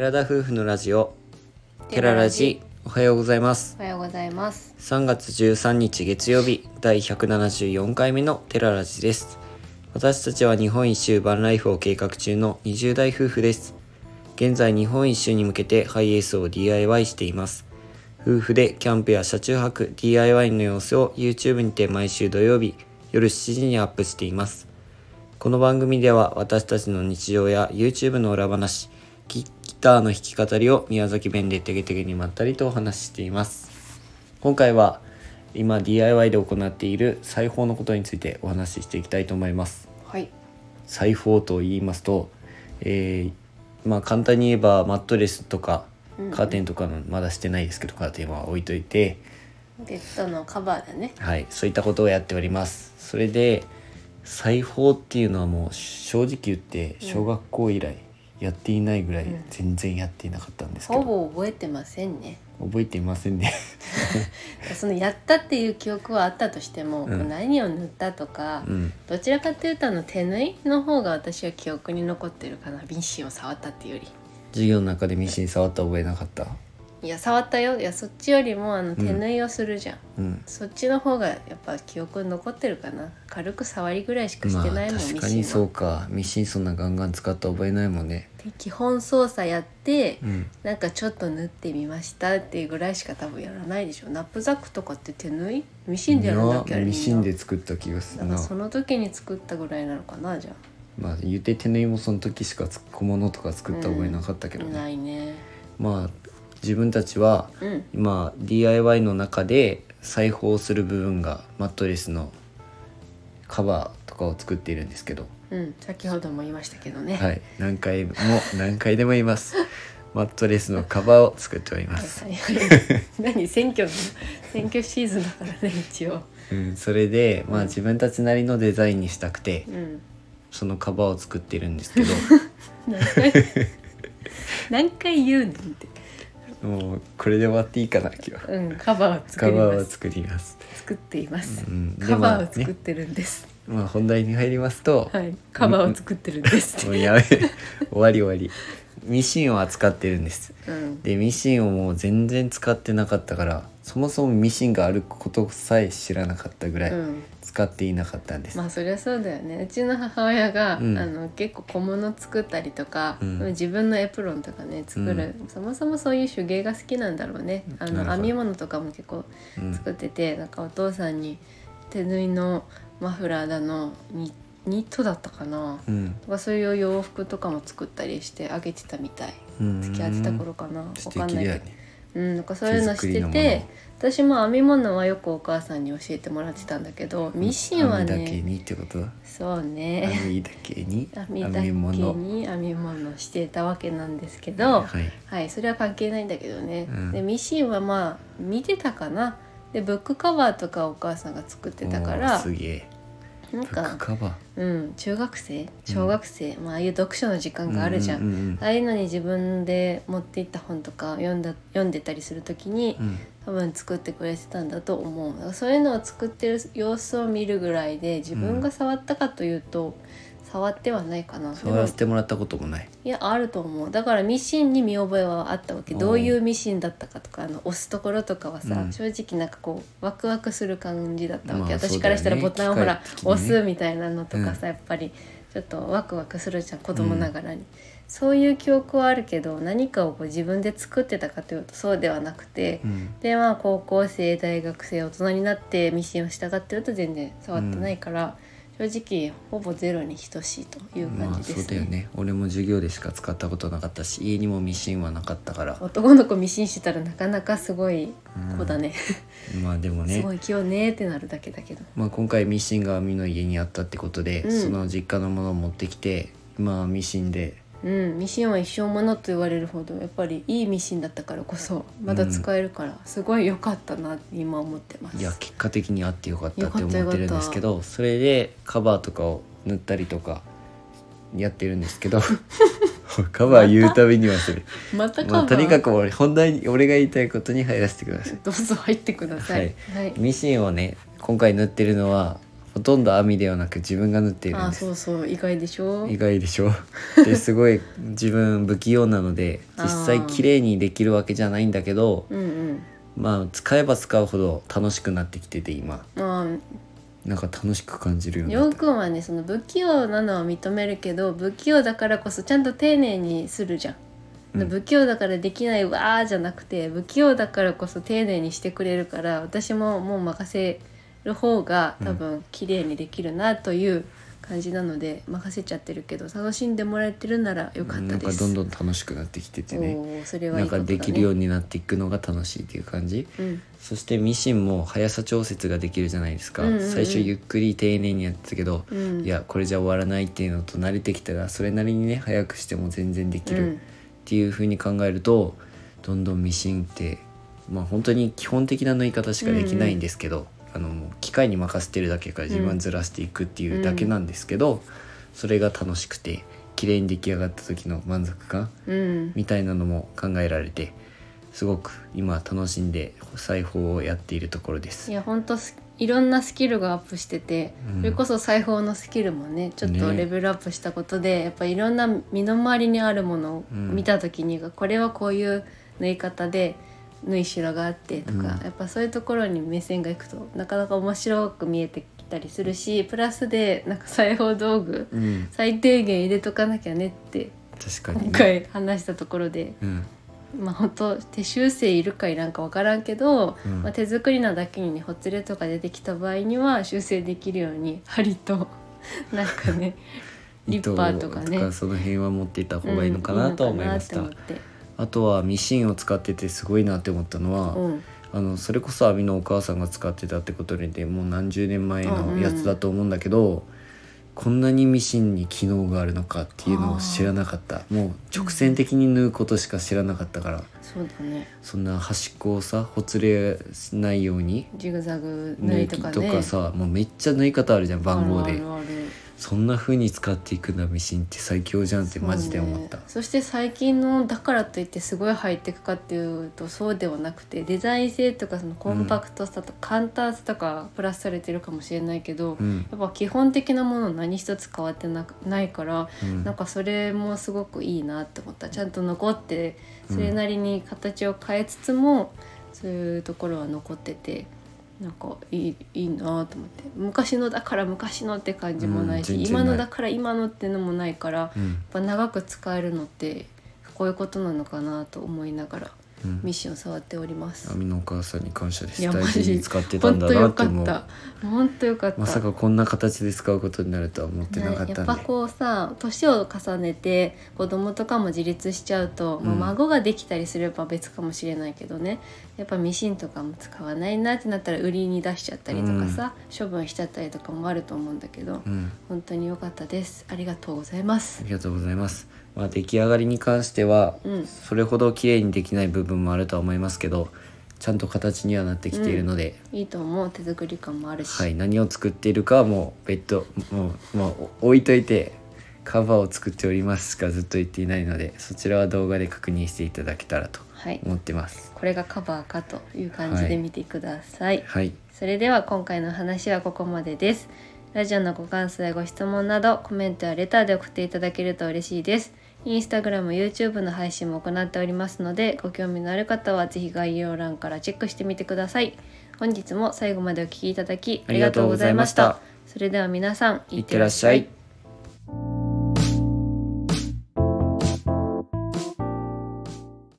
寺田夫婦のラジオテララジおはようございます。おはようございます。3月13日月曜日第174回目のテララジです。私たちは日本一周バンライフを計画中の20代夫婦です。現在日本一周に向けてハイエースを DIY しています。夫婦でキャンプや車中泊 DIY の様子を YouTube にて毎週土曜日夜7時にアップしています。この番組では私たちの日常や YouTube の裏話ギギターの弾き語りを宮崎弁でテゲテゲにまったりとお話ししています。今回は今 DIY で行っている裁縫のことについてお話ししていきたいと思います。はい。裁縫と言いますと、えーまあ簡単に言えばマットレスとかカーテンとかのまだしてないですけどカーテンは置いといて、ベッドのカバーだね。はい、そういったことをやっております。それで裁縫っていうのはもう正直言って小学校以来やっていないぐらい全然やっていなかったんですけど、ほぼ覚えてませんね。覚えていませんね。そのやったっていう記憶はあったとしても、うん。何を塗ったとか、うん。どちらかというとあの手縫いの方が私は記憶に残ってるかな。ミシンを触ったっていうより。授業の中でミシン触った覚えなかった？いや触ったよ。いやそっちよりもあの手縫いをするじゃん、うん。そっちの方がやっぱ記憶に残ってるかな。軽く触りぐらいしかしてないもん、まあ確かにそうか。ミシンそんなガンガン使った覚えないもんね。で基本操作やって、うん。なんかちょっと縫ってみましたっていうぐらいしか多分やらないでしょ。ナップザックとかって手縫い？ミシンでやるんだっけミシンで作った気がするな。その時に作ったぐらいなのかなじゃまあ言うて手縫いもその時しかつ小物とか作った覚えなかったけあどね、ないね。まあ自分たちはうん。今 DIY の中で裁縫する部分がマットレスのカバーとかを作っているんですけど。うん。先ほども言いましたけどね、はい。何回も何回でも言います。マットレスのカバーを作っております、はい。はい。何？選挙の選挙シーズンだからね一応。うん、それでまあ自分たちなりのデザインにしたくてうん。そのカバーを作ってるんですけど。何回？何回言うねんってもうこれで終わっていいかな今日。はうんカバーを作カります。バーを作ります。作っています、うんでカバーまあを作ってるんです、まあ本題に入りますと、はい。カバーを作ってるんです。もうやめ終わり終わり。ミシンを扱ってるんです。うん。でミシンをもう全然使ってなかったからそもそもミシンがあることさえ知らなかったぐらいうん。使っていなかったんです、まあそりゃそうだよね。うちの母親が、うん。あの結構小物作ったりとか、うん。自分のエプロンとかね作る、そもそもそういう手芸が好きなんだろうね。あなるほど。の編み物とかも結構うん。作ってて、なんかお父さんに手縫いのマフラーだのニニットだったかな、うん。とかそういう洋服とかも作ったりしてあげてたみたい。うん付き合ってた頃かな。素わかんないけよねうん、なんかそういうのしてて私も編み物はよくお母さんに教えてもらってたんだけどミシンは編みだけねにってこと？そうね。編みだけに？編みだけに編み物してたわけなんですけど、はいはい、それは関係ないんだけどね、うん。でミシンはまあ見てたかな？でブックカバーとかお母さんが作ってたからすげえ。なんブックか、カバー？うん、中学生？小学生、まあああいう読書の時間があるじゃん,、うんうんああいうのに自分で持っていった本とか読んだ読んでたりする時に、うん。多分作ってくれてたんだと思う。そういうのを作ってる様子を見るぐらいで自分が触ったかというと、触ってはないかな。触らせてもらったこともない。いやあると思う。だからミシンに見覚えはあったわけ。どういうミシンだったかとかあの押すところとかはさ、うん。正直なんかこうワクワクする感じだったわけ、まあ私からしたらボタンをほら、ね押すみたいなのとかさ、うん。やっぱりちょっとワクワクするじゃん子供ながらに、そういう記憶はあるけど何かをこう自分で作ってたかというとそうではなくて、うん。でまあ高校生大学生大人になってミシンを従ってると全然触ってないから、正直ほぼゼロに等しいという感まあじですそうだよね。俺も授業でしか使ったことなかったし家にもミシンはなかったから。男の子ミシンしてたらなかなかすごい子だね、まあでもすねごい器用ねってなるだけだけど。まあ、今回ミシンがみの家にあったってことで、うん。その実家のものを持ってきて今はミシンでうんミシンは一生ものと言われるほどやっぱりいいミシンだったからこそまだ使えるから、すごい良かったなって今思ってます。いや結果的にあってよかったって思ってるんですけどそれでカバーとかを塗ったりとかやってるんですけど カバー言うたびにはする、またカバー、まあ、とにかく俺本題に俺が言いたいことに入らせてください。どうぞ入ってください。はい。はい、ミシンをね今回塗ってるのはほとんど網ではなく自分が縫っているんです。あそうそう意外でしょ？意外でしょ？ですごい自分不器用なので実際綺麗にできるわけじゃないんだけどうまあ使えば使うほど楽しくなってきてて今。まあ。なんか楽しく感じるようになった。くんはねその不器用なのは認めるけど不器用だからこそちゃんと丁寧にするじゃん、うん。不器用だからできないわーじゃなくて不器用だからこそ丁寧にしてくれるから私ももう任せる方が多分綺麗にできるなという感じなので任せちゃってるけど楽しんでもらえてるならよかったです。なんかどんどん楽しくなってきててね。おーそれはないんかできるようになっていくのが楽しいっていう感じ。うん。そしてミシンも速さ調節ができるじゃないですか、うんうんうん。最初ゆっくり丁寧にやってたけど、うん。いやこれじゃ終わらないっていうのと慣れてきたらそれなりにね早くしても全然できるっていう風に考えるとどんどんミシンってまあ本当に基本的な縫い方しかできないんですけど、あの機械に任せてるだけから自分はずらしていくっていうだけなんですけど、それが楽しくて綺麗に出来上がった時の満足感うん、うんみたいなのも考えられてすごく今楽しんで裁縫をやっているところです。い。や本当いろんなスキルがアップしてて、うん。それこそ裁縫のスキルもねちょっとね。レベルアップしたことで、やっぱいろんな身の回りにあるものをうん見た時に、これはこういう縫い方で縫い代があってとか、うん。やっぱそういうところに目線がいくとなかなか面白く見えてきたりするしプラスでなんか裁縫道具うん、最低限入れとかなきゃねって確かに、今回話したところで。うん。まあ本当手修正いるかいらんか分からんけど、うん。まあ、手作りなだけにねほつれとか出てきた場合には修正できるように針と なんかねリッパーとかね。糸その辺は持っていた方がいいのかなとは思いました、うんあとはミシンを使っててすごいなって思ったのは、思ってあのそれこそ網のお母さんが使ってたってことでもう何十年前のやつだと思うんだけど、こんなにミシンに機能があるのかっていうのを知らなかった。もう直線的に縫うことしか知らなかったから、うん、そうだね。そんな端っこをさほつれないようにジグザグ縫縫いといとかねかさもうめっちゃ縫い方あるじゃん番号で。あるあるそんな風に使っていくんだミシンって最強じゃんってマジで思った。ね。そして最近のだからといってすごいハイテクかっていうとそうではなくてデザイン性とかそのコンパクトさとか簡単さとかプラスされてるかもしれないけど、うん。やっぱ基本的なもの何一つ変わってなくないから、うん。なんかそれもすごくいいなって思った。ちゃんと残ってそれなりに形を変えつつも、そういうところは残っててなんかいいいいなと思って。昔のだから昔のって感じもないし、うんない。今のだから今のってのもないから、やっうんぱ長く使えるのってこういうことなのかなと思いながら。うんミッション触っております。網のお母さんに感謝です。大事に使ってたんだなって思うかった。本当よかった。まさかこんな形で使うことになるとは思ってなかったねやっぱこうさ年を重ねて子供とかも自立しちゃうと、まあうん孫ができたりすれば別かもしれないけどね。やっぱミシンとかも使わないなってなったら売りに出しちゃったりとかさ、処分しちゃったりとかもあると思うんだけど、うん。本当に良かったです。ありがとうございます。ありがとうございます。まあ、出来上がりに関しては、うん。それほど綺麗にできない部分もあるとは思いますけどちゃんと形にはなってきているので、いいと思う。手作り感もあるし、はい、何を作っているかはもう別途もう、まあ、置いといてカバーを作っておりますしかずっと言っていないのでそちらは動画で確認していただけたらとはい。思ってます。これがカバーかという感じで見てください。はい、それでは今回の話はここまでです。ラジオのご感想やご質問などコメントやレターで送っていただけると嬉しいです。インスタグラム、YouTube の配信も行っておりますので、ご興味のある方はぜひ概要欄からチェックしてみてください。本日も最後までお聴きいただきありがとうございました。それでは皆さん、いってらっしゃい。